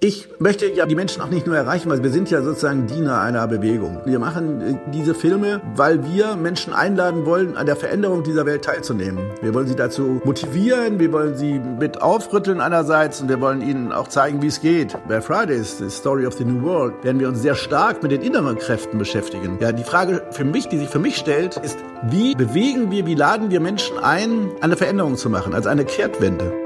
Ich möchte ja die Menschen auch nicht nur erreichen, weil wir sind ja sozusagen Diener einer Bewegung. Wir machen äh, diese Filme, weil wir Menschen einladen wollen, an der Veränderung dieser Welt teilzunehmen. Wir wollen sie dazu motivieren, wir wollen sie mit aufrütteln einerseits und wir wollen ihnen auch zeigen, wie es geht. Bei Fridays, The Story of the New World, werden wir uns sehr stark mit den inneren Kräften beschäftigen. Ja, die Frage für mich, die sich für mich stellt, ist, wie bewegen wir, wie laden wir Menschen ein, eine Veränderung zu machen, also eine Kehrtwende?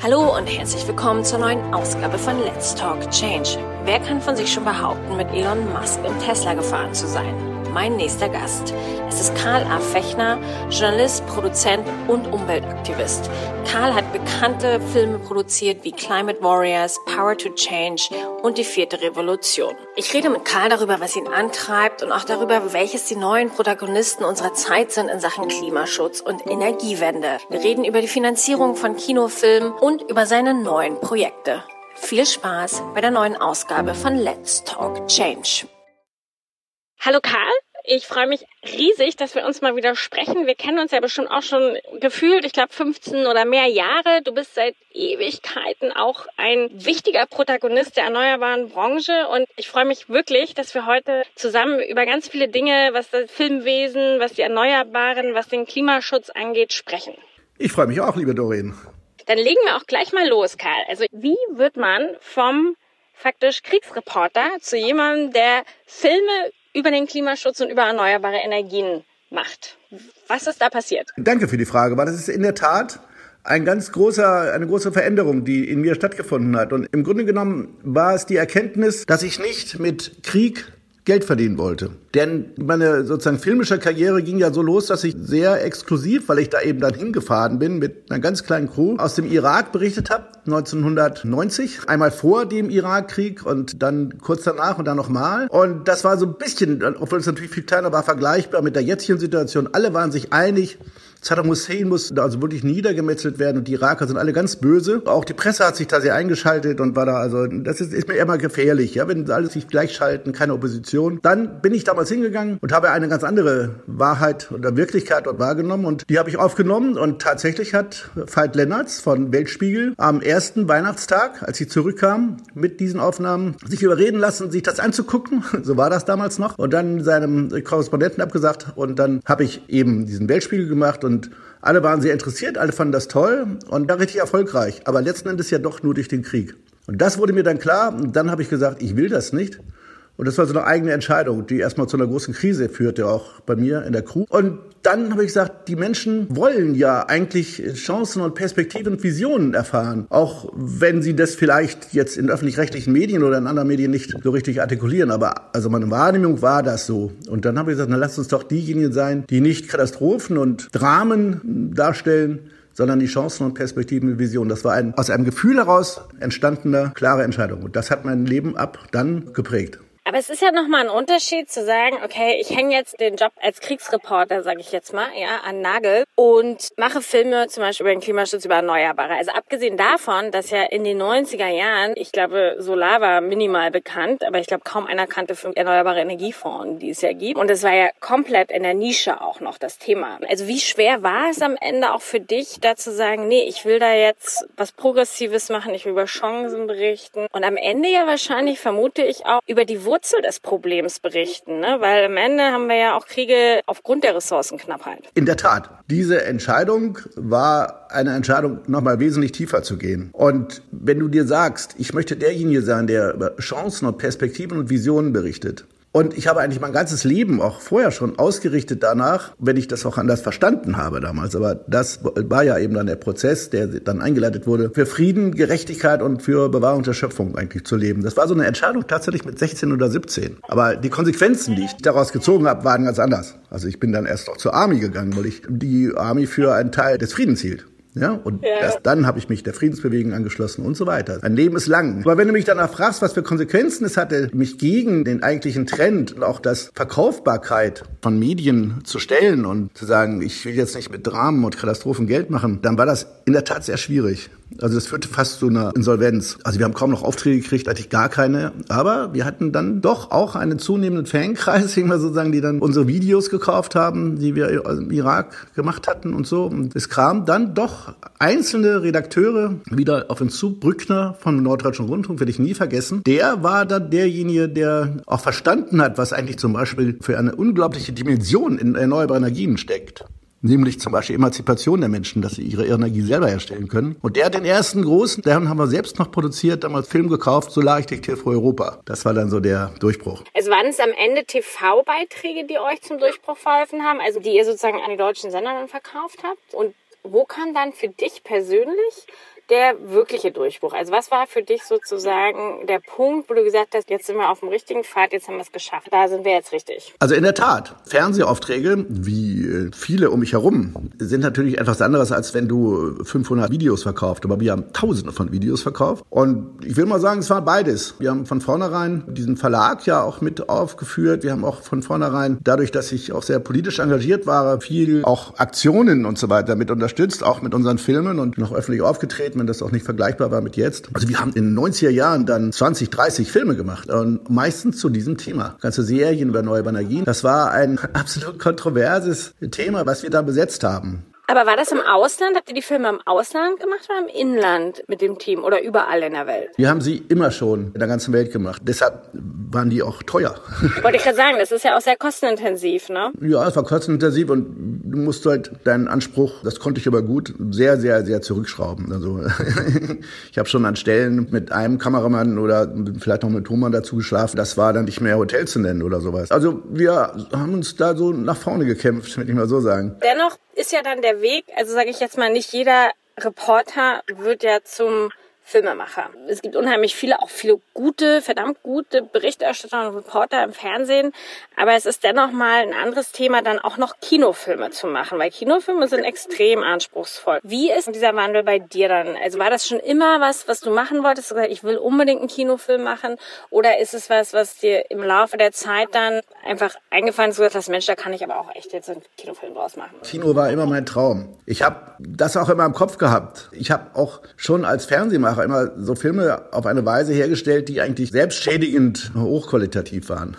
Hallo und herzlich willkommen zur neuen Ausgabe von Let's Talk Change. Wer kann von sich schon behaupten, mit Elon Musk im Tesla gefahren zu sein? Mein nächster Gast. Es ist Karl A. Fechner, Journalist, Produzent und Umweltaktivist. Karl hat bekannte Filme produziert wie Climate Warriors, Power to Change und die vierte Revolution. Ich rede mit Karl darüber, was ihn antreibt und auch darüber, welches die neuen Protagonisten unserer Zeit sind in Sachen Klimaschutz und Energiewende. Wir reden über die Finanzierung von Kinofilmen und über seine neuen Projekte. Viel Spaß bei der neuen Ausgabe von Let's Talk Change. Hallo Karl, ich freue mich riesig, dass wir uns mal wieder sprechen. Wir kennen uns ja bestimmt auch schon gefühlt, ich glaube 15 oder mehr Jahre. Du bist seit Ewigkeiten auch ein wichtiger Protagonist der erneuerbaren Branche und ich freue mich wirklich, dass wir heute zusammen über ganz viele Dinge, was das Filmwesen, was die Erneuerbaren, was den Klimaschutz angeht, sprechen. Ich freue mich auch, liebe Doreen. Dann legen wir auch gleich mal los, Karl. Also wie wird man vom faktisch Kriegsreporter zu jemandem, der Filme über den Klimaschutz und über erneuerbare Energien macht? Was ist da passiert? Danke für die Frage, weil das ist in der Tat ein ganz großer, eine große Veränderung, die in mir stattgefunden hat. Und im Grunde genommen war es die Erkenntnis, dass ich nicht mit Krieg Geld verdienen wollte. Denn meine sozusagen filmische Karriere ging ja so los, dass ich sehr exklusiv, weil ich da eben dann hingefahren bin mit einer ganz kleinen Crew, aus dem Irak berichtet habe, 1990. Einmal vor dem Irakkrieg und dann kurz danach und dann nochmal. Und das war so ein bisschen, obwohl es natürlich viel kleiner war, vergleichbar mit der jetzigen Situation. Alle waren sich einig, Saddam Hussein muss also wirklich niedergemetzelt werden und die Iraker sind alle ganz böse. Auch die Presse hat sich da sehr eingeschaltet und war da also, das ist, ist mir immer gefährlich, ja, wenn alle sich gleichschalten, keine Opposition. Dann bin ich damals hingegangen und habe eine ganz andere Wahrheit oder Wirklichkeit dort wahrgenommen und die habe ich aufgenommen und tatsächlich hat Veit Lennartz von Weltspiegel am ersten Weihnachtstag, als sie zurückkam mit diesen Aufnahmen, sich überreden lassen, sich das anzugucken. So war das damals noch. Und dann seinem Korrespondenten abgesagt und dann habe ich eben diesen Weltspiegel gemacht und alle waren sehr interessiert, alle fanden das toll und war richtig erfolgreich. Aber letzten Endes ja doch nur durch den Krieg. Und das wurde mir dann klar und dann habe ich gesagt, ich will das nicht. Und das war so eine eigene Entscheidung, die erstmal zu einer großen Krise führte, auch bei mir in der Crew. Und dann habe ich gesagt, die Menschen wollen ja eigentlich Chancen und Perspektiven und Visionen erfahren. Auch wenn sie das vielleicht jetzt in öffentlich-rechtlichen Medien oder in anderen Medien nicht so richtig artikulieren. Aber also meine Wahrnehmung war das so. Und dann habe ich gesagt, na lasst uns doch diejenigen sein, die nicht Katastrophen und Dramen darstellen, sondern die Chancen und Perspektiven und Visionen. Das war ein aus einem Gefühl heraus entstandene, klare Entscheidung. Und das hat mein Leben ab dann geprägt. Aber es ist ja nochmal ein Unterschied zu sagen, okay, ich hänge jetzt den Job als Kriegsreporter, sage ich jetzt mal, ja, an Nagel und mache Filme zum Beispiel über den Klimaschutz, über Erneuerbare. Also abgesehen davon, dass ja in den 90er Jahren, ich glaube, Solar war minimal bekannt, aber ich glaube, kaum einer kannte für erneuerbare Energiefonds, die es ja gibt. Und es war ja komplett in der Nische auch noch das Thema. Also wie schwer war es am Ende auch für dich, da zu sagen, nee, ich will da jetzt was Progressives machen, ich will über Chancen berichten. Und am Ende ja wahrscheinlich, vermute ich auch, über die Wurzeln Wurzel des Problems berichten, ne? weil am Ende haben wir ja auch Kriege aufgrund der Ressourcenknappheit. In der Tat, diese Entscheidung war eine Entscheidung, nochmal wesentlich tiefer zu gehen. Und wenn du dir sagst, ich möchte derjenige sein, der über Chancen und Perspektiven und Visionen berichtet, und ich habe eigentlich mein ganzes Leben auch vorher schon ausgerichtet danach, wenn ich das auch anders verstanden habe damals. Aber das war ja eben dann der Prozess, der dann eingeleitet wurde, für Frieden, Gerechtigkeit und für Bewahrung der Schöpfung eigentlich zu leben. Das war so eine Entscheidung tatsächlich mit 16 oder 17. Aber die Konsequenzen, die ich daraus gezogen habe, waren ganz anders. Also ich bin dann erst noch zur Army gegangen, weil ich die Army für einen Teil des Friedens hielt. Ja, und ja. erst dann habe ich mich der Friedensbewegung angeschlossen und so weiter. Ein Leben ist lang. Aber wenn du mich danach fragst, was für Konsequenzen es hatte, mich gegen den eigentlichen Trend und auch das Verkaufbarkeit von Medien zu stellen und zu sagen, ich will jetzt nicht mit Dramen und Katastrophen Geld machen, dann war das in der Tat sehr schwierig. Also das führte fast zu einer Insolvenz. Also wir haben kaum noch Aufträge gekriegt, eigentlich gar keine. Aber wir hatten dann doch auch einen zunehmenden Fankreis, sozusagen, die dann unsere Videos gekauft haben, die wir im Irak gemacht hatten und so. Und es kam dann doch einzelne Redakteure wieder auf uns zu. Brückner von Norddeutschen Rundfunk werde ich nie vergessen. Der war dann derjenige, der auch verstanden hat, was eigentlich zum Beispiel für eine unglaubliche Dimension in erneuerbare Energien steckt. Nämlich zum Beispiel Emanzipation der Menschen, dass sie ihre Energie selber herstellen können. Und der hat den ersten großen, den haben wir selbst noch produziert, damals Film gekauft, Solararchitektur für Europa. Das war dann so der Durchbruch. Also waren es am Ende TV-Beiträge, die euch zum Durchbruch verholfen haben, also die ihr sozusagen an die deutschen Sender dann verkauft habt? Und wo kam dann für dich persönlich der wirkliche Durchbruch? Also was war für dich sozusagen der Punkt, wo du gesagt hast, jetzt sind wir auf dem richtigen Pfad, jetzt haben wir es geschafft, da sind wir jetzt richtig? Also in der Tat, Fernsehaufträge, wie äh, viele um mich herum, sind natürlich etwas anderes, als wenn du 500 Videos verkaufst. Aber wir haben tausende von Videos verkauft. Und ich will mal sagen, es war beides. Wir haben von vornherein diesen Verlag ja auch mit aufgeführt. Wir haben auch von vornherein, dadurch, dass ich auch sehr politisch engagiert war, viel auch Aktionen und so weiter mit unterstützt, auch mit unseren Filmen und noch öffentlich aufgetreten wenn das auch nicht vergleichbar war mit jetzt. Also wir haben in den 90er Jahren dann 20, 30 Filme gemacht und meistens zu diesem Thema. Ganze Serien über neue Energien. Das war ein absolut kontroverses Thema, was wir da besetzt haben. Aber war das im Ausland? Habt ihr die Filme im Ausland gemacht oder im Inland mit dem Team oder überall in der Welt? Wir haben sie immer schon in der ganzen Welt gemacht. Deshalb waren die auch teuer. Wollte ich gerade sagen, das ist ja auch sehr kostenintensiv, ne? Ja, es war kostenintensiv und du musst halt deinen Anspruch, das konnte ich aber gut, sehr, sehr, sehr zurückschrauben. Also ich habe schon an Stellen mit einem Kameramann oder vielleicht noch mit Thomas dazu geschlafen. Das war dann nicht mehr Hotel zu nennen oder sowas. Also wir haben uns da so nach vorne gekämpft, würde ich mal so sagen. Dennoch ist ja dann der Weg, also sage ich jetzt mal, nicht jeder Reporter wird ja zum Filmemacher. Es gibt unheimlich viele, auch viele gute, verdammt gute Berichterstatter und Reporter im Fernsehen. Aber es ist dennoch mal ein anderes Thema, dann auch noch Kinofilme zu machen, weil Kinofilme sind extrem anspruchsvoll. Wie ist dieser Wandel bei dir dann? Also war das schon immer was, was du machen wolltest? Ich will unbedingt einen Kinofilm machen. Oder ist es was, was dir im Laufe der Zeit dann einfach eingefallen ist, dass Mensch, da kann ich aber auch echt jetzt einen Kinofilm draus machen? Kino war immer mein Traum. Ich habe das auch immer im Kopf gehabt. Ich habe auch schon als Fernsehmacher immer so Filme auf eine Weise hergestellt, die eigentlich selbstschädigend hochqualitativ waren.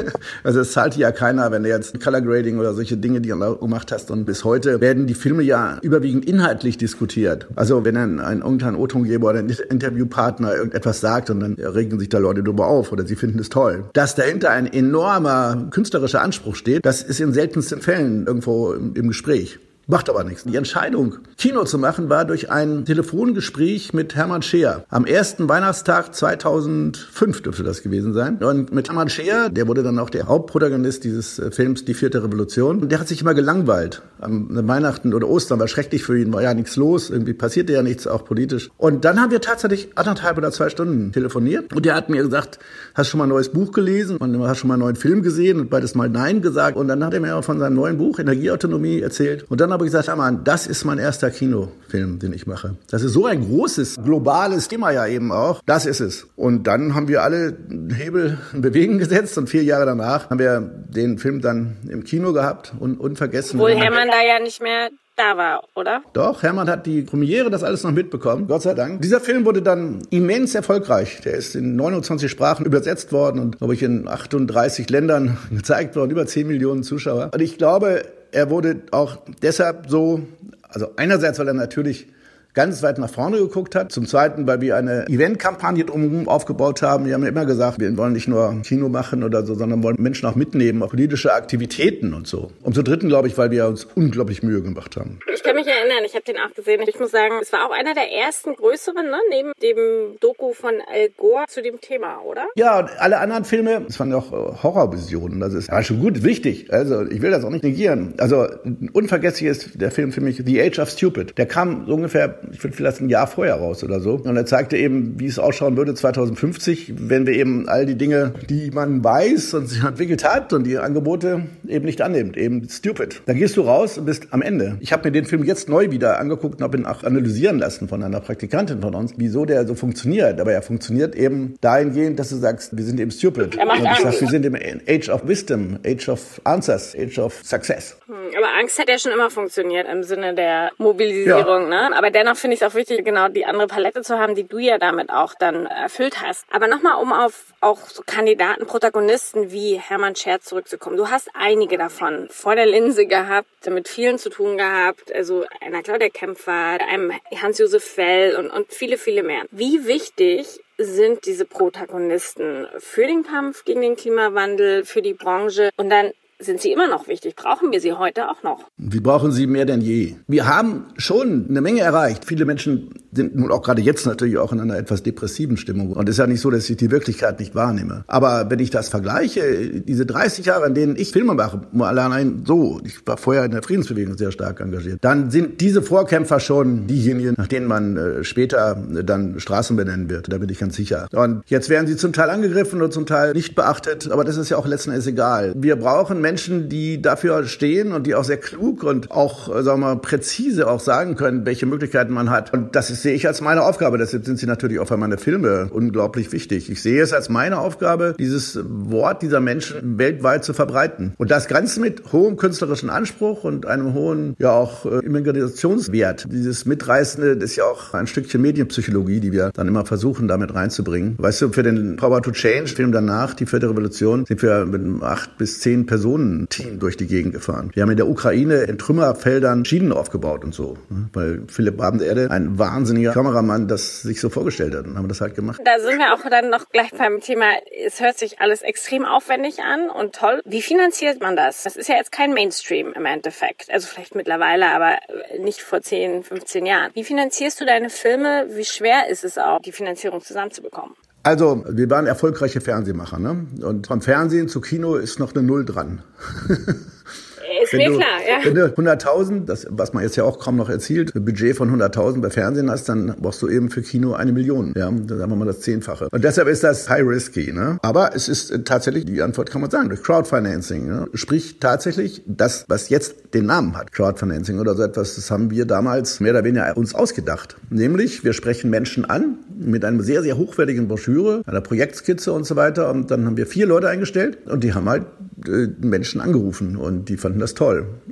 also es zahlt ja keiner, wenn du jetzt Color Grading oder solche Dinge, die du gemacht hast. Und bis heute werden die Filme ja überwiegend inhaltlich diskutiert. Also wenn ein, ein irgendein O-Tongeber oder ein Interviewpartner irgendetwas sagt und dann regen sich da Leute drüber auf oder sie finden es toll. Dass dahinter ein enormer künstlerischer Anspruch steht, das ist in seltensten Fällen irgendwo im, im Gespräch. Macht aber nichts. Die Entscheidung, Kino zu machen, war durch ein Telefongespräch mit Hermann Scheer. Am ersten Weihnachtstag 2005 dürfte das gewesen sein. Und mit Hermann Scheer, der wurde dann auch der Hauptprotagonist dieses äh, Films Die vierte Revolution. Und der hat sich immer gelangweilt. Am Weihnachten oder Ostern war schrecklich für ihn, war ja nichts los. Irgendwie passierte ja nichts, auch politisch. Und dann haben wir tatsächlich anderthalb oder zwei Stunden telefoniert. Und der hat mir gesagt, hast schon mal ein neues Buch gelesen? Und hast schon mal einen neuen Film gesehen? Und beides mal Nein gesagt. Und dann hat er mir auch von seinem neuen Buch Energieautonomie erzählt. Und dann habe ich gesagt, Aman, das ist mein erster Kinofilm, den ich mache. Das ist so ein großes, globales Thema ja eben auch. Das ist es. Und dann haben wir alle Hebel in Bewegung gesetzt und vier Jahre danach haben wir den Film dann im Kino gehabt und unvergessen. Obwohl Hermann da ja nicht mehr da war, oder? Doch, Hermann hat die Premiere das alles noch mitbekommen, Gott sei Dank. Dieser Film wurde dann immens erfolgreich. Der ist in 29 Sprachen übersetzt worden und, glaube ich, in 38 Ländern gezeigt worden, über 10 Millionen Zuschauer. Und ich glaube, er wurde auch deshalb so, also einerseits, weil er natürlich ganz weit nach vorne geguckt hat. Zum Zweiten, weil wir eine Eventkampagne drumherum aufgebaut haben. Wir haben ja immer gesagt, wir wollen nicht nur Kino machen oder so, sondern wollen Menschen auch mitnehmen, auch politische Aktivitäten und so. Und zum Dritten, glaube ich, weil wir uns unglaublich Mühe gemacht haben. Ich kann mich erinnern, ich habe den auch gesehen. Ich muss sagen, es war auch einer der ersten größeren, ne? neben dem Doku von Al Gore zu dem Thema, oder? Ja, und alle anderen Filme, das waren ja auch äh, Horrorvisionen. Das ist ja schon gut, wichtig. Also ich will das auch nicht negieren. Also unvergesslich ist der Film für mich The Age of Stupid. Der kam so ungefähr ich würde vielleicht ein Jahr vorher raus oder so. Und er zeigte eben, wie es ausschauen würde 2050, wenn wir eben all die Dinge, die man weiß und sich entwickelt hat und die Angebote eben nicht annimmt, eben stupid. Dann gehst du raus und bist am Ende. Ich habe mir den Film jetzt neu wieder angeguckt und habe ihn auch analysieren lassen von einer Praktikantin von uns, wieso der so funktioniert. Aber er funktioniert eben dahingehend, dass du sagst, wir sind eben stupid. Er macht und ich Angst. sag, wir sind im Age of Wisdom, Age of Answers, Age of Success. Hm, Aber Angst hat ja schon immer funktioniert im Sinne der Mobilisierung, ne? Aber dennoch finde ich es auch wichtig, genau die andere Palette zu haben, die du ja damit auch dann erfüllt hast. Aber nochmal, um auf auch so Kandidaten, Protagonisten wie Hermann Scherz zurückzukommen. Du hast einige davon vor der Linse gehabt, mit vielen zu tun gehabt. Also einer Claudia Kämpfer, einem Hans-Josef Fell und, und viele, viele mehr. Wie wichtig sind diese Protagonisten für den Kampf gegen den Klimawandel, für die Branche? Und dann sind sie immer noch wichtig. Brauchen wir sie heute auch noch? Wir brauchen sie mehr denn je. Wir haben schon eine Menge erreicht. Viele Menschen sind nun auch gerade jetzt natürlich auch in einer etwas depressiven Stimmung. Und es ist ja nicht so, dass ich die Wirklichkeit nicht wahrnehme. Aber wenn ich das vergleiche, diese 30 Jahre, in denen ich Filme mache, nur allein so, ich war vorher in der Friedensbewegung sehr stark engagiert, dann sind diese Vorkämpfer schon diejenigen, nach denen man äh, später äh, dann Straßen benennen wird. Da bin ich ganz sicher. Und jetzt werden sie zum Teil angegriffen und zum Teil nicht beachtet. Aber das ist ja auch letzten Endes egal. Wir brauchen Menschen, die dafür stehen und die auch sehr klug und auch, äh, sagen wir mal, präzise auch sagen können, welche Möglichkeiten man hat. Und das sehe ich als meine Aufgabe. Deshalb sind sie natürlich auch für meine Filme unglaublich wichtig. Ich sehe es als meine Aufgabe, dieses Wort dieser Menschen weltweit zu verbreiten. Und das Ganze mit hohem künstlerischen Anspruch und einem hohen, ja auch äh, Immigrationswert. Dieses Mitreißende, ist ja auch ein Stückchen Medienpsychologie, die wir dann immer versuchen, damit reinzubringen. Weißt du, für den Power to Change Film danach, die vierte Revolution, sind wir mit acht bis zehn Personen Team durch die Gegend gefahren. Wir haben in der Ukraine in Trümmerfeldern Schienen aufgebaut und so. ne? Weil Philipp Abenderde, ein wahnsinniger Kameramann, das sich so vorgestellt hat. Und haben das halt gemacht. Da sind wir auch dann noch gleich beim Thema, es hört sich alles extrem aufwendig an und toll. Wie finanziert man das? Das ist ja jetzt kein Mainstream im Endeffekt. Also vielleicht mittlerweile, aber nicht vor 10, 15 Jahren. Wie finanzierst du deine Filme? Wie schwer ist es auch, die Finanzierung zusammenzubekommen? Also, wir waren erfolgreiche Fernsehmacher, ne? Und vom Fernsehen zu Kino ist noch eine Null dran. Ist mir du, klar, ja. Wenn du 100.000, das, was man jetzt ja auch kaum noch erzielt, ein Budget von 100.000 bei Fernsehen hast, dann brauchst du eben für Kino eine Million. Ja, dann sagen wir mal das Zehnfache. Und deshalb ist das high risky. Ne? Aber es ist äh, tatsächlich, die Antwort kann man sagen, durch Crowdfinancing. Ne? Sprich tatsächlich das, was jetzt den Namen hat, Crowdfinancing oder so etwas, das haben wir damals mehr oder weniger uns ausgedacht. Nämlich, wir sprechen Menschen an mit einer sehr, sehr hochwertigen Broschüre, einer Projektskizze und so weiter. Und dann haben wir vier Leute eingestellt und die haben halt äh, Menschen angerufen und die fanden das toll.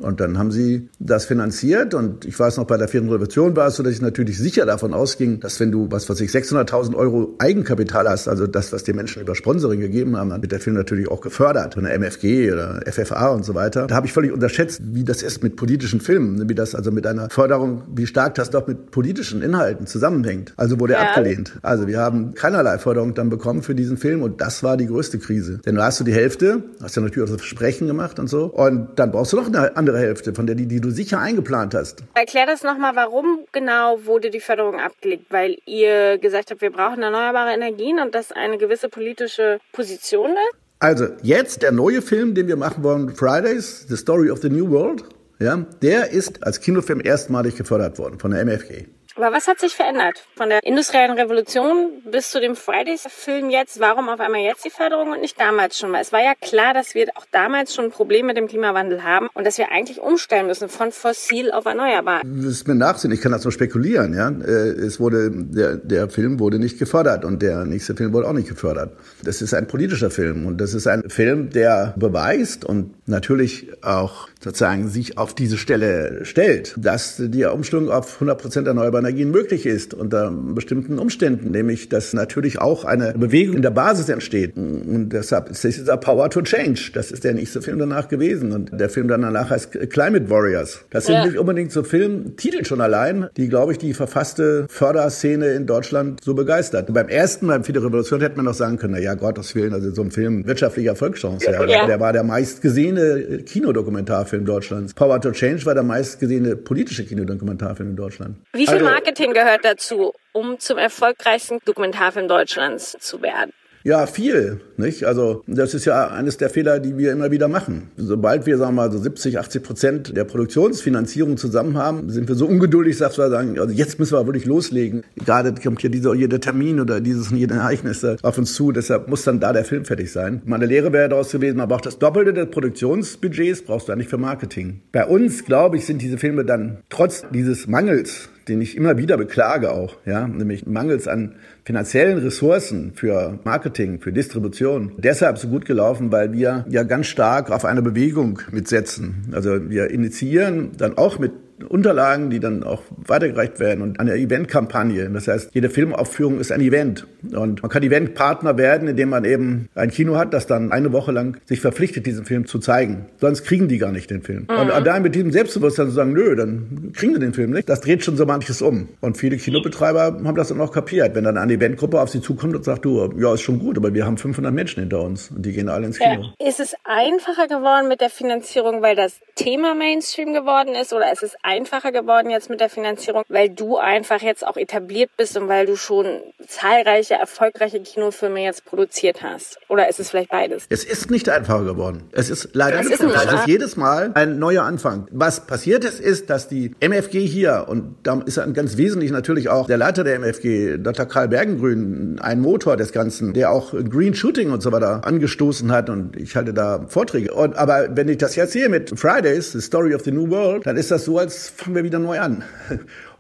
Und dann haben sie das finanziert und ich weiß noch, bei der vierten Revolution war es so, dass ich natürlich sicher davon ausging, dass wenn du, was weiß ich, 600.000 Euro Eigenkapital hast, also das, was die Menschen über Sponsoring gegeben haben, dann wird der Film natürlich auch gefördert von der MFG oder FFA und so weiter. Da habe ich völlig unterschätzt, wie das ist mit politischen Filmen, wie das also mit einer Förderung, wie stark das doch mit politischen Inhalten zusammenhängt. Also wurde er Ja. abgelehnt. Also wir haben keinerlei Förderung dann bekommen für diesen Film und das war die größte Krise. Denn da hast du die Hälfte, hast ja natürlich auch das Versprechen gemacht und so und dann brauchst du noch eine andere Hälfte, von der die, die du sicher eingeplant hast. Erklär das nochmal, warum genau wurde die Förderung abgelegt? Weil ihr gesagt habt, wir brauchen erneuerbare Energien und das eine gewisse politische Position ist? Also jetzt der neue Film, den wir machen wollen, Fridays, The Story of the New World, ja, der ist als Kinofilm erstmalig gefördert worden von der MFG. Aber was hat sich verändert? Von der industriellen Revolution bis zu dem Fridays-Film jetzt. Warum auf einmal jetzt die Förderung und nicht damals schon? Weil es war ja klar, dass wir auch damals schon ein Problem mit dem Klimawandel haben und dass wir eigentlich umstellen müssen von fossil auf erneuerbar. Das ist mir Nachsinn, ich kann das nur spekulieren, ja. Äh, Es wurde, der, der Film wurde nicht gefördert und der nächste Film wurde auch nicht gefördert. Das ist ein politischer Film und das ist ein Film, der beweist und natürlich auch sozusagen sich auf diese Stelle stellt, dass die Umstellung auf 100% erneuerbare Energien möglich ist unter bestimmten Umständen, nämlich dass natürlich auch eine Bewegung in der Basis entsteht und deshalb ist dieser Power to Change. Das ist der nächste Film danach gewesen und der Film danach heißt Climate Warriors. Das sind Ja. nicht unbedingt so Filmtitel schon allein, die, glaube ich, die verfasste Förderszene in Deutschland so begeistert. Beim ersten, beim Vierte Revolution, hätte man noch sagen können, na ja, Gottes Willen, also so ein Film, wirtschaftliche Erfolgschance. Ja. Ja. Der war der meistgesehene Kinodokumentarfilm Deutschlands. Power to Change war der meistgesehene politische Kinodokumentarfilm in Deutschland. Wie viel Also- Marketing gehört dazu, um zum erfolgreichsten Dokumentarfilm Deutschlands zu werden? Ja, viel, nicht? Also, das ist ja eines der Fehler, die wir immer wieder machen. Sobald wir, sagen wir mal, so 70, 80 Prozent der Produktionsfinanzierung zusammen haben, sind wir so ungeduldig, dass wir sagen, also jetzt müssen wir wirklich loslegen. Gerade kommt hier dieser, jeder Termin oder dieses und jede Ereignis auf uns zu. Deshalb muss dann da der Film fertig sein. Meine Lehre wäre daraus gewesen, man braucht das Doppelte des Produktionsbudgets, brauchst du eigentlich für Marketing. Bei uns, glaube ich, sind diese Filme dann trotz dieses Mangels den ich immer wieder beklage auch, ja, nämlich mangels an finanziellen Ressourcen für Marketing, für Distribution. Deshalb so gut gelaufen, weil wir ja ganz stark auf eine Bewegung mitsetzen. Also wir initiieren dann auch mit Unterlagen, die dann auch weitergereicht werden und eine Eventkampagne. Das heißt, jede Filmaufführung ist ein Event. Und man kann Eventpartner werden, indem man eben ein Kino hat, das dann eine Woche lang sich verpflichtet, diesen Film zu zeigen. Sonst kriegen die gar nicht den Film. Mhm. Und da mit diesem Selbstbewusstsein zu sagen, nö, dann kriegen sie den Film nicht, das dreht schon so manches um. Und viele Kinobetreiber haben das dann auch kapiert. Wenn dann eine Eventgruppe auf sie zukommt und sagt, du, ja, ist schon gut, aber wir haben 500 Menschen hinter uns und die gehen alle ins Kino. Ja. Ist es einfacher geworden mit der Finanzierung, weil das Thema Mainstream geworden ist oder ist es einfacher geworden jetzt mit der Finanzierung, weil du einfach jetzt auch etabliert bist und weil du schon zahlreiche erfolgreiche Kinofilme jetzt produziert hast? Oder ist es vielleicht beides? Es ist nicht einfacher geworden. Es ist leider es ist, nicht, es ist jedes Mal ein neuer Anfang. Was passiert ist, ist, dass die MFG hier, und da ist ganz wesentlich natürlich auch der Leiter der MFG, Dr. Karl Bergengrün, ein Motor des Ganzen, der auch Green Shooting und so weiter angestoßen hat und ich halte da Vorträge. Und, aber wenn ich das jetzt sehe mit Fridays, The Story of the New World, dann ist das so, als fangen wir wir wieder neu an.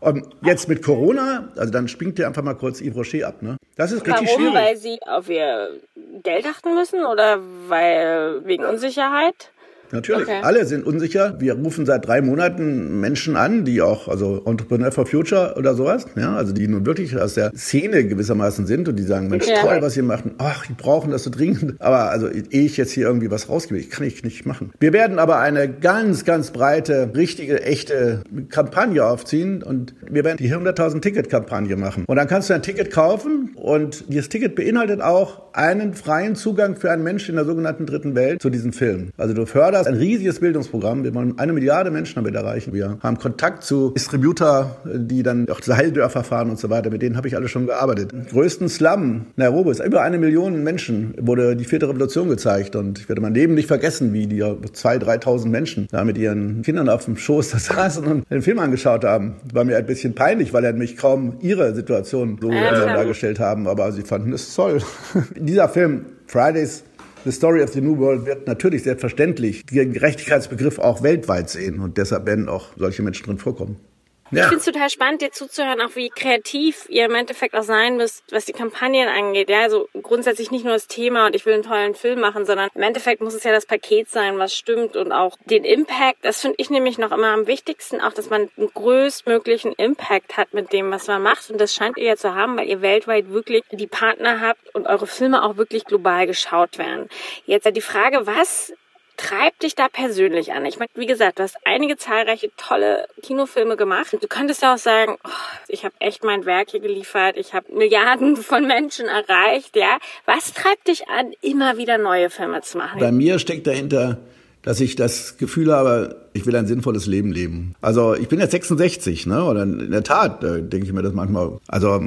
Und jetzt mit Corona, also dann springt ihr einfach mal kurz Yves Rocher ab, ne? Das ist richtig Warum? schwierig. Weil sie auf ihr Geld achten müssen oder weil wegen Unsicherheit? Natürlich. Okay. Alle sind unsicher. Wir rufen seit drei Monaten Menschen an, die auch, also Entrepreneur for Future oder sowas, ja, also die nun wirklich aus der Szene gewissermaßen sind und die sagen, Mensch, ja. toll, was ihr macht. Ach, die brauchen das so dringend. Aber also, ehe ich jetzt hier irgendwie was rausgebe, ich kann ich nicht machen. Wir werden aber eine ganz, ganz breite, richtige, echte Kampagne aufziehen und wir werden die 100.000 Ticket-Kampagne machen. Und dann kannst du ein Ticket kaufen und dieses Ticket beinhaltet auch einen freien Zugang für einen Menschen in der sogenannten dritten Welt zu diesem Film. Also du förderst das ein riesiges Bildungsprogramm. Wir wollen eine Milliarde Menschen damit erreichen. Wir haben Kontakt zu Distributor, die dann auch Seildörfer fahren und so weiter. Mit denen habe ich alle schon gearbeitet. Im größten Slum Nairobi ist über eine Million Menschen wurde die vierte Revolution gezeigt und ich werde mein Leben nicht vergessen, wie die zwei, dreitausend Menschen da mit ihren Kindern auf dem Schoß da saßen und den Film angeschaut haben. War mir ein bisschen peinlich, weil er mich kaum ihre Situation so ja. dargestellt haben, aber sie fanden es toll. Dieser Film Fridays The Story of the New World wird natürlich selbstverständlich den Gerechtigkeitsbegriff auch weltweit sehen und deshalb werden auch solche Menschen drin vorkommen. Ja. Ich finde es total spannend, dir zuzuhören, auch wie kreativ ihr im Endeffekt auch sein müsst, was die Kampagnen angeht. Ja, also grundsätzlich nicht nur das Thema und ich will einen tollen Film machen, sondern im Endeffekt muss es ja das Paket sein, was stimmt und auch den Impact. Das finde ich nämlich noch immer am wichtigsten, auch dass man einen größtmöglichen Impact hat mit dem, was man macht. Und das scheint ihr ja zu haben, weil ihr weltweit wirklich die Partner habt und eure Filme auch wirklich global geschaut werden. Jetzt die Frage, was treibt dich da persönlich an? Ich meine, wie gesagt, du hast einige zahlreiche tolle Kinofilme gemacht. Du könntest ja auch sagen, oh, ich habe echt mein Werk hier geliefert, ich habe Milliarden von Menschen erreicht, ja. Was treibt dich an, immer wieder neue Filme zu machen? Bei mir steckt dahinter, dass ich das Gefühl habe, ich will ein sinnvolles Leben leben. Also ich bin jetzt 66, ne? Und in der Tat äh, denke ich mir das manchmal. Also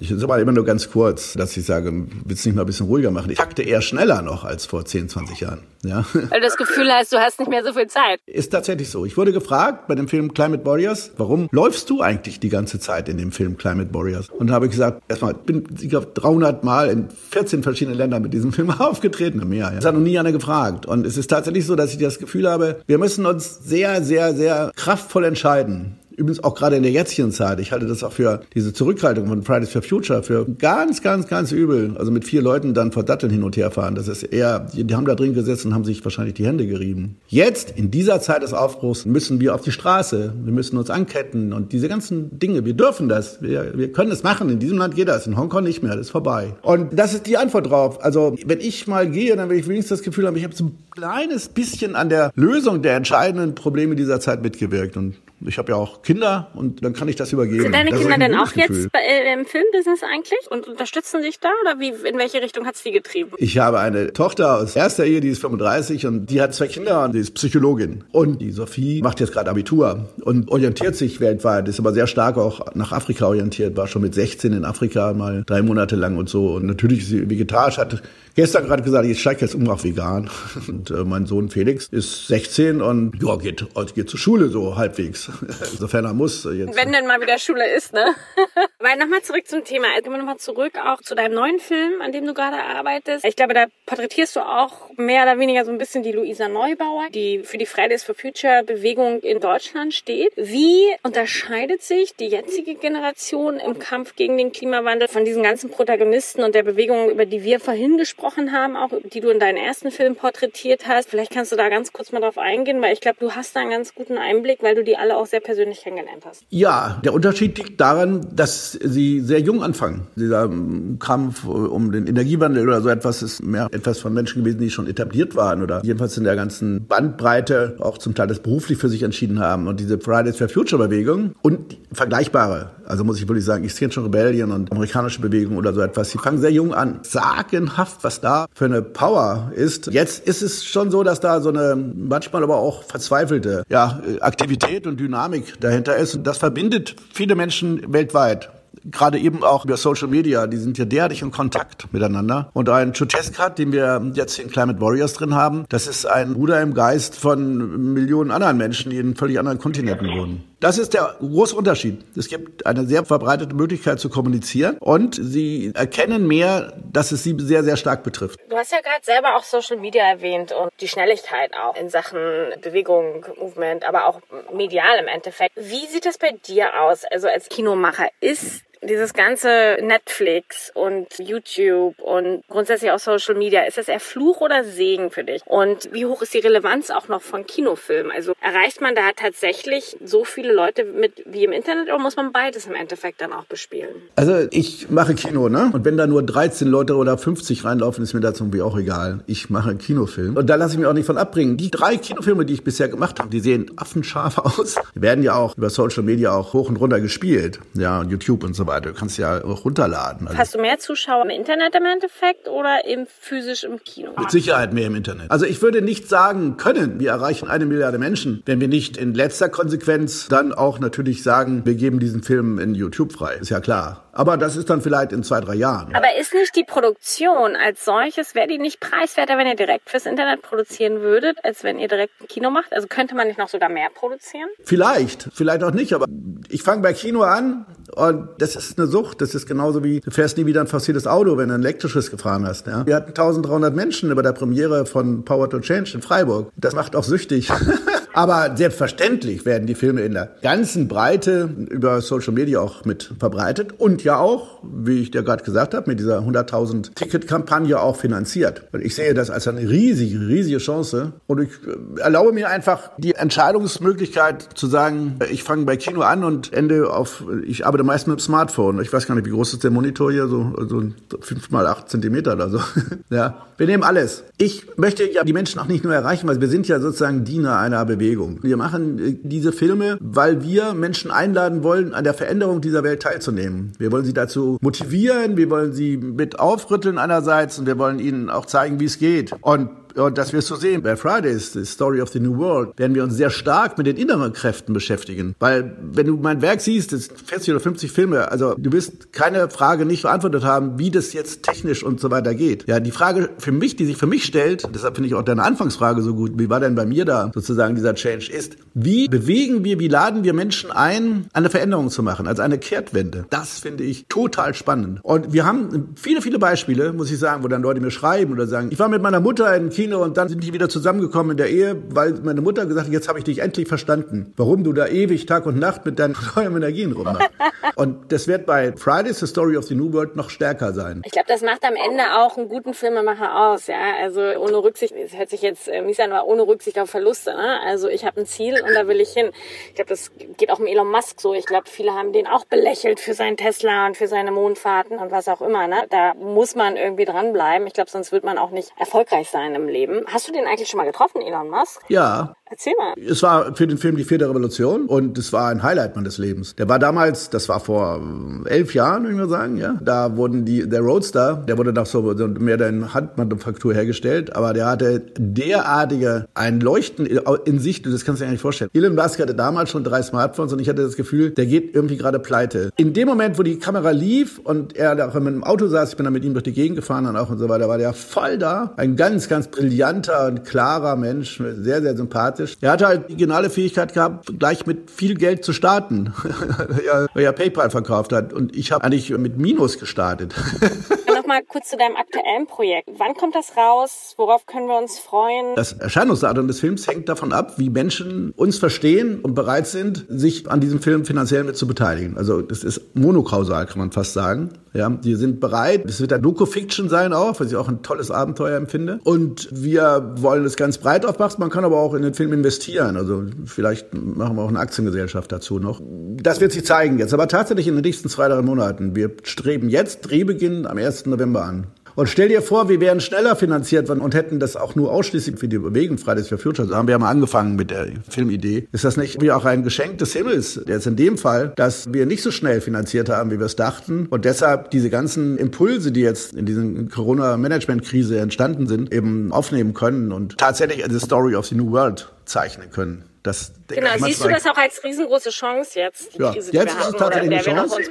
ich sage mal immer nur ganz kurz, dass ich sage, willst du nicht mal ein bisschen ruhiger machen? Ich takte eher schneller noch als vor 10, 20 Jahren. Ja. Weil du das Gefühl hast, du hast nicht mehr so viel Zeit. Ist tatsächlich so. Ich wurde gefragt bei dem Film Climate Warriors, warum läufst du eigentlich die ganze Zeit in dem Film Climate Warriors? Und da habe ich gesagt, erstmal, ich bin ich glaube 300 Mal in 14 verschiedenen Ländern mit diesem Film aufgetreten, mehr. Ja. Das hat noch nie einer gefragt. Und es ist tatsächlich so, dass ich das Gefühl habe, wir müssen uns sehr, sehr, sehr kraftvoll entscheiden. Übrigens auch gerade in der jetzigen Zeit. Ich halte das auch für diese Zurückhaltung von Fridays for Future für ganz, ganz, ganz übel. Also mit vier Leuten dann vor Datteln hin und her fahren. Das ist eher, die, haben da drin gesessen und haben sich wahrscheinlich die Hände gerieben. Jetzt, in dieser Zeit des Aufbruchs, müssen wir auf die Straße. Wir müssen uns anketten und diese ganzen Dinge. Wir dürfen das. Wir, wir können es machen. In diesem Land geht das. In Hongkong nicht mehr. Das ist vorbei. Und das ist die Antwort drauf. Also, wenn ich mal gehe, dann will ich wenigstens das Gefühl haben, ich habe so ein kleines bisschen an der Lösung der entscheidenden Probleme dieser Zeit mitgewirkt. Und Ich habe ja auch Kinder und dann kann ich das übergeben. Sind deine das Kinder denn auch Gefühl. jetzt bei, äh, im Filmbusiness eigentlich und unterstützen dich da oder wie, in welche Richtung hat's die getrieben? Ich habe eine Tochter aus erster Ehe, die ist 35 und die hat zwei Kinder und die ist Psychologin. Und die Sophie macht jetzt gerade Abitur und orientiert sich weltweit, ist aber sehr stark auch nach Afrika orientiert, war schon mit 16 in Afrika mal drei Monate lang und so. Und natürlich ist sie vegetarisch, hat gestern gerade gesagt, ich steige jetzt um auf vegan. Und äh, mein Sohn Felix ist 16 und ja, geht, geht zur Schule so halbwegs. Insofern er muss jetzt. Wenn denn mal wieder Schule ist, ne? Weil nochmal zurück zum Thema. Gehen wir nochmal zurück auch zu deinem neuen Film, an dem du gerade arbeitest. Ich glaube, da porträtierst du auch mehr oder weniger so ein bisschen die Luisa Neubauer, die für die Fridays for Future Bewegung in Deutschland steht. Wie unterscheidet sich die jetzige Generation im Kampf gegen den Klimawandel von diesen ganzen Protagonisten und der Bewegung, über die wir vorhin gesprochen haben, auch die du in deinen ersten Film porträtiert hast? Vielleicht kannst du da ganz kurz mal drauf eingehen, weil ich glaube, du hast da einen ganz guten Einblick, weil du die alle auch sehr persönlich kennengelernt hast. Ja, der Unterschied liegt daran, dass sie sehr jung anfangen. Dieser Kampf um den Energiewandel oder so etwas ist mehr etwas von Menschen gewesen, die schon etabliert waren oder jedenfalls in der ganzen Bandbreite auch zum Teil das beruflich für sich entschieden haben. Und diese Fridays for Future Bewegung und vergleichbare, also muss ich wirklich sagen, Extinction Rebellion und amerikanische Bewegung oder so etwas, die fangen sehr jung an. Sagenhaft, was da für eine Power ist. Jetzt ist es schon so, dass da so eine manchmal aber auch verzweifelte ja, Aktivität und Dynamik dahinter ist. Und das verbindet viele Menschen weltweit gerade eben auch über Social Media, die sind ja derartig in Kontakt miteinander. Und ein Chuteskat, den wir jetzt in Climate Warriors drin haben, das ist ein Bruder im Geist von Millionen anderen Menschen, die in völlig anderen Kontinenten wohnen. Das ist der große Unterschied. Es gibt eine sehr verbreitete Möglichkeit zu kommunizieren und sie erkennen mehr, dass es sie sehr, sehr stark betrifft. Du hast ja gerade selber auch Social Media erwähnt und die Schnelligkeit auch in Sachen Bewegung, Movement, aber auch medial im Endeffekt. Wie sieht das bei dir aus? Also als Kinomacher ist dieses ganze Netflix und YouTube und grundsätzlich auch Social Media, ist das eher Fluch oder Segen für dich? Und wie hoch ist die Relevanz auch noch von Kinofilmen? Also erreicht man da tatsächlich so viele Leute mit wie im Internet oder muss man beides im Endeffekt dann auch bespielen? Also ich mache Kino, ne? Und wenn da nur 13 Leute oder 50 reinlaufen, ist mir das irgendwie auch egal. Ich mache Kinofilm. Und da lasse ich mich auch nicht von abbringen. Die drei Kinofilme, die ich bisher gemacht habe, die sehen affenscharf aus. Die werden ja auch über Social Media auch hoch und runter gespielt. Ja, YouTube und so weiter. Du kannst ja auch runterladen. Also Hast du mehr Zuschauer im Internet im Endeffekt oder im physisch im Kino? Mit Sicherheit mehr im Internet. Also ich würde nicht sagen können, wir erreichen eine Milliarde Menschen, wenn wir nicht in letzter Konsequenz dann auch natürlich sagen, wir geben diesen Film in YouTube frei. Ist ja klar. Aber das ist dann vielleicht in zwei, drei Jahren. Aber ist nicht die Produktion als solches, wäre die nicht preiswerter, wenn ihr direkt fürs Internet produzieren würdet, als wenn ihr direkt ein Kino macht? Also könnte man nicht noch sogar mehr produzieren? Vielleicht, vielleicht auch nicht, aber ich fange bei Kino an und das ist eine Sucht. Das ist genauso wie, du fährst nie wieder ein fossiles Auto, wenn du ein elektrisches gefahren hast. Ja? Wir hatten 1300 Menschen über der Premiere von Power to Change in Freiburg. Das macht auch süchtig. Aber selbstverständlich werden die Filme in der ganzen Breite über Social Media auch mit verbreitet und ja auch, wie ich dir gerade gesagt habe, mit dieser 100.000 Ticket-Kampagne auch finanziert. Und ich sehe das als eine riesige, riesige Chance. Und ich äh, erlaube mir einfach die Entscheidungsmöglichkeit zu sagen, ich fange bei Kino an und ende auf, ich arbeite meist mit dem Smartphone. Ich weiß gar nicht, wie groß ist der Monitor hier, so, so 5 mal 8 Zentimeter oder so. ja, wir nehmen alles. Ich möchte ja die Menschen auch nicht nur erreichen, weil wir sind ja sozusagen Diener einer Bewegung. Wir machen äh, diese Filme, weil wir Menschen einladen wollen, an der Veränderung dieser Welt teilzunehmen. Wir wollen sie dazu motivieren, wir wollen sie mit aufrütteln einerseits und wir wollen ihnen auch zeigen, wie es geht. Und und das wirst du sehen. Bei Fridays, The Story of the New World, werden wir uns sehr stark mit den inneren Kräften beschäftigen. Weil, wenn du mein Werk siehst, das sind 40 oder 50 Filme, also du wirst keine Frage nicht beantwortet haben, wie das jetzt technisch und so weiter geht. Ja, die Frage für mich, die sich für mich stellt, deshalb finde ich auch deine Anfangsfrage so gut, wie war denn bei mir da sozusagen dieser Change, ist, wie bewegen wir, wie laden wir Menschen ein, eine Veränderung zu machen, also eine Kehrtwende. Das finde ich total spannend. Und wir haben viele, viele Beispiele, muss ich sagen, wo dann Leute mir schreiben oder sagen, ich war mit meiner Mutter in Kino und dann sind die wieder zusammengekommen in der Ehe, weil meine Mutter gesagt hat, jetzt habe ich dich endlich verstanden, warum du da ewig Tag und Nacht mit deinen neuen Energien rummachst. und das wird bei Fridays, The Story of the New World noch stärker sein. Ich glaube, das macht am Ende auch einen guten Filmemacher aus, ja. Also ohne Rücksicht, es hört sich jetzt äh, mies an, aber ohne Rücksicht auf Verluste. Ne? Also ich habe ein Ziel und da will ich hin. Ich glaube, das geht auch um Elon Musk so. Ich glaube, viele haben den auch belächelt für seinen Tesla und für seine Mondfahrten und was auch immer. Ne? Da muss man irgendwie dranbleiben. Ich glaube, sonst wird man auch nicht erfolgreich sein im Leben. Hast du den eigentlich schon mal getroffen, Elon Musk? Ja. Erzähl mal. Es war für den Film die vierte Revolution und es war ein Highlight meines Lebens. Der war damals, das war vor äh, elf Jahren, würde ich mal sagen, ja. Da wurden die, der Roadster, der wurde nach so mehr in Handmanufaktur hergestellt, aber der hatte derartige, ein Leuchten in Sicht, das kannst du dir nicht vorstellen. Elon Musk hatte damals schon drei Smartphones und ich hatte das Gefühl, der geht irgendwie gerade pleite. In dem Moment, wo die Kamera lief und er da auch mit dem Auto saß, ich bin dann mit ihm durch die Gegend gefahren und auch und so weiter, war der voll da. Ein ganz, ganz brillanter und klarer Mensch, sehr, sehr sympathisch. Er hatte halt die geniale Fähigkeit gehabt, gleich mit viel Geld zu starten, weil er PayPal verkauft hat. Und ich habe eigentlich mit Minus gestartet. Nochmal kurz zu deinem aktuellen Projekt. Wann kommt das raus? Worauf können wir uns freuen? Das Erscheinungsdatum des Films hängt davon ab, wie Menschen uns verstehen und bereit sind, sich an diesem Film finanziell mit zu beteiligen. Also das ist monokausal, kann man fast sagen. Ja, die sind bereit. Es wird ein Doku-Fiction sein auch, was ich auch ein tolles Abenteuer empfinde. Und wir wollen es ganz breit aufmachen. Man kann aber auch in den Film investieren. Also vielleicht machen wir auch eine Aktiengesellschaft dazu noch. Das wird sich zeigen jetzt. Aber tatsächlich in den nächsten zwei, drei Monaten. Wir streben jetzt Drehbeginn am 1. November an. Und stell dir vor, wir wären schneller finanziert worden und hätten das auch nur ausschließlich für die Bewegung Fridays for Future. Da haben wir ja mal angefangen mit der Filmidee. Ist das nicht wie auch ein Geschenk des Himmels? Jetzt in dem Fall, dass wir nicht so schnell finanziert haben, wie wir es dachten. Und deshalb diese ganzen Impulse, die jetzt in diesen Corona-Management-Krise entstanden sind, eben aufnehmen können und tatsächlich the story of the new world zeichnen können. Das, genau, siehst du das auch als riesengroße Chance jetzt, die ja, Krise, die jetzt wir ist haben, es tatsächlich eine Chance.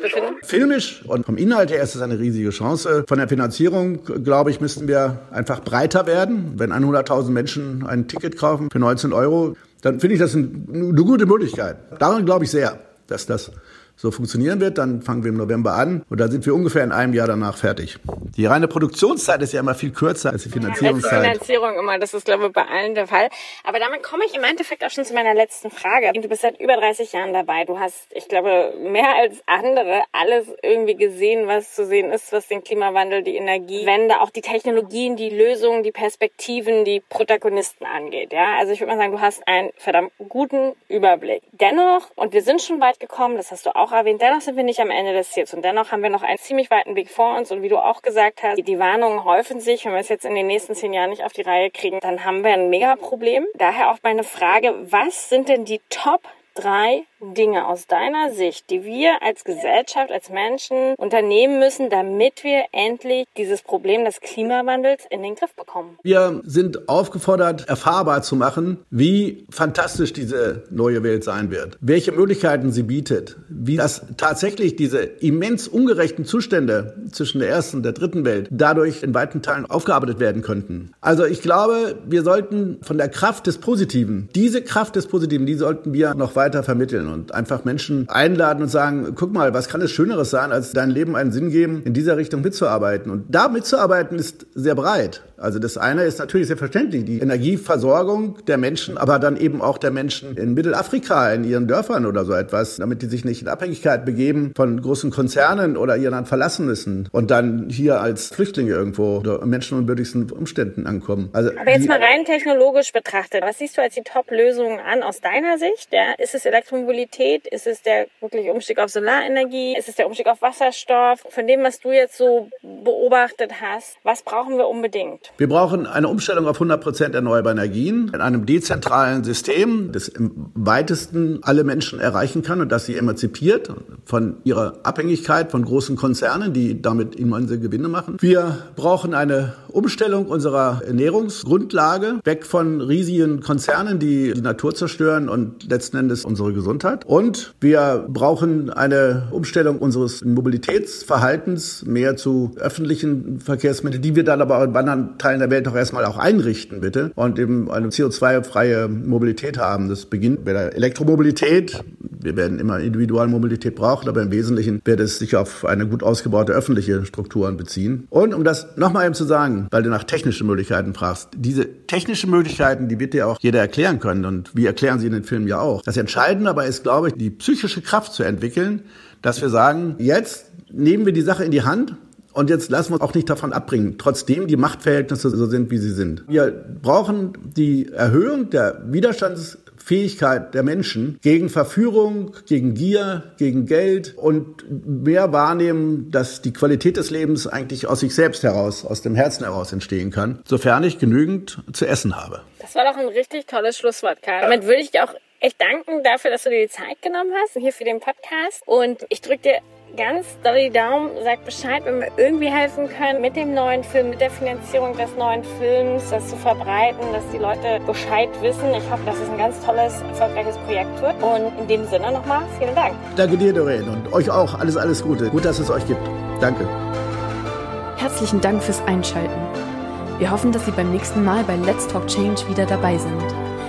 Filmisch und vom Inhalt her ist es eine riesige Chance. Von der Finanzierung, glaube ich, müssten wir einfach breiter werden. Wenn 100.000 Menschen ein Ticket kaufen für 19 Euro, dann finde ich das eine gute Möglichkeit. Daran glaube ich sehr, dass das so funktionieren wird. Dann fangen wir im November an und dann sind wir ungefähr in einem Jahr danach fertig. Die reine Produktionszeit ist ja immer viel kürzer als die Finanzierungszeit. Ja, als die Finanzierung immer, das ist glaube ich bei allen der Fall. Aber damit komme ich im Endeffekt auch schon zu meiner letzten Frage. Du bist seit über 30 Jahren dabei. Du hast, ich glaube, mehr als andere alles irgendwie gesehen, was zu sehen ist, was den Klimawandel, die Energiewende, auch die Technologien, die Lösungen, die Perspektiven, die Protagonisten angeht. Ja, also ich würde mal sagen, du hast einen verdammt guten Überblick. Dennoch, und wir sind schon weit gekommen, das hast du auch auch erwähnt, dennoch sind wir nicht am Ende des Ziels und dennoch haben wir noch einen ziemlich weiten Weg vor uns und wie du auch gesagt hast, die Warnungen häufen sich. Wenn wir es jetzt in den nächsten zehn Jahren nicht auf die Reihe kriegen, dann haben wir ein Mega-Problem. Daher auch meine Frage, was sind denn die Top drei Dinge aus deiner Sicht, die wir als Gesellschaft, als Menschen unternehmen müssen, damit wir endlich dieses Problem des Klimawandels in den Griff bekommen? Wir sind aufgefordert, erfahrbar zu machen, wie fantastisch diese neue Welt sein wird, welche Möglichkeiten sie bietet, wie das tatsächlich diese immens ungerechten Zustände zwischen der ersten und der dritten Welt dadurch in weiten Teilen aufgearbeitet werden könnten. Also ich glaube, wir sollten von der Kraft des Positiven, diese Kraft des Positiven, die sollten wir noch weiter vermitteln und einfach Menschen einladen und sagen, guck mal, was kann es Schöneres sein, als dein Leben einen Sinn geben, in dieser Richtung mitzuarbeiten. Und da mitzuarbeiten ist sehr breit. Also das eine ist natürlich selbstverständlich die Energieversorgung der Menschen, aber dann eben auch der Menschen in Mittelafrika, in ihren Dörfern oder so etwas, damit die sich nicht in Abhängigkeit begeben von großen Konzernen oder ihr Land verlassen müssen und dann hier als Flüchtlinge irgendwo unter menschenunwürdigsten Umständen ankommen. Also aber jetzt mal rein technologisch betrachtet, was siehst du als die Top-Lösungen an aus deiner Sicht? Ja? Ist es Elektromobilität? Ist es der wirklich Umstieg auf Solarenergie? Ist es der Umstieg auf Wasserstoff? Von dem, was du jetzt so beobachtet hast, was brauchen wir unbedingt? Wir brauchen eine Umstellung auf 100 Prozent erneuerbare Energien in einem dezentralen System, das im weitesten alle Menschen erreichen kann und das sie emanzipiert von ihrer Abhängigkeit von großen Konzernen, die damit immense Gewinne machen. Wir brauchen eine Umstellung unserer Ernährungsgrundlage weg von riesigen Konzernen, die die Natur zerstören und letzten Endes unsere Gesundheit. Und wir brauchen eine Umstellung unseres Mobilitätsverhaltens mehr zu öffentlichen Verkehrsmitteln, die wir dann aber in anderen Teilen der Welt doch erstmal auch einrichten, bitte, und eben eine CO2-freie Mobilität haben. Das beginnt bei der Elektromobilität. Wir werden immer Individualmobilität brauchen, aber im Wesentlichen wird es sich auf eine gut ausgebaute öffentliche Strukturen beziehen. Und um das nochmal eben zu sagen, weil du nach technischen Möglichkeiten fragst, diese technischen Möglichkeiten, die wird dir auch jeder erklären können und wir erklären sie in den Filmen ja auch. Das Entscheidende aber ist, glaube ich, die psychische Kraft zu entwickeln, dass wir sagen, jetzt nehmen wir die Sache in die Hand Und jetzt lassen wir uns auch nicht davon abbringen, trotzdem die Machtverhältnisse so sind, wie sie sind. Wir brauchen die Erhöhung der Widerstandsfähigkeit der Menschen gegen Verführung, gegen Gier, gegen Geld und mehr wahrnehmen, dass die Qualität des Lebens eigentlich aus sich selbst heraus, aus dem Herzen heraus entstehen kann, sofern ich genügend zu essen habe. Das war doch ein richtig tolles Schlusswort, Karl. Damit würde ich dir auch echt danken dafür, dass du dir die Zeit genommen hast, hier für den Podcast. Und ich drücke dir ganz doll die Daumen, sagt Bescheid, wenn wir irgendwie helfen können mit dem neuen Film, mit der Finanzierung des neuen Films, das zu verbreiten, dass die Leute Bescheid wissen. Ich hoffe, dass es ein ganz tolles, erfolgreiches Projekt wird. Und in dem Sinne nochmal vielen Dank. Danke dir, Doreen, und euch auch. Alles, alles Gute. Gut, dass es euch gibt. Danke. Herzlichen Dank fürs Einschalten. Wir hoffen, dass Sie beim nächsten Mal bei Let's Talk Change wieder dabei sind.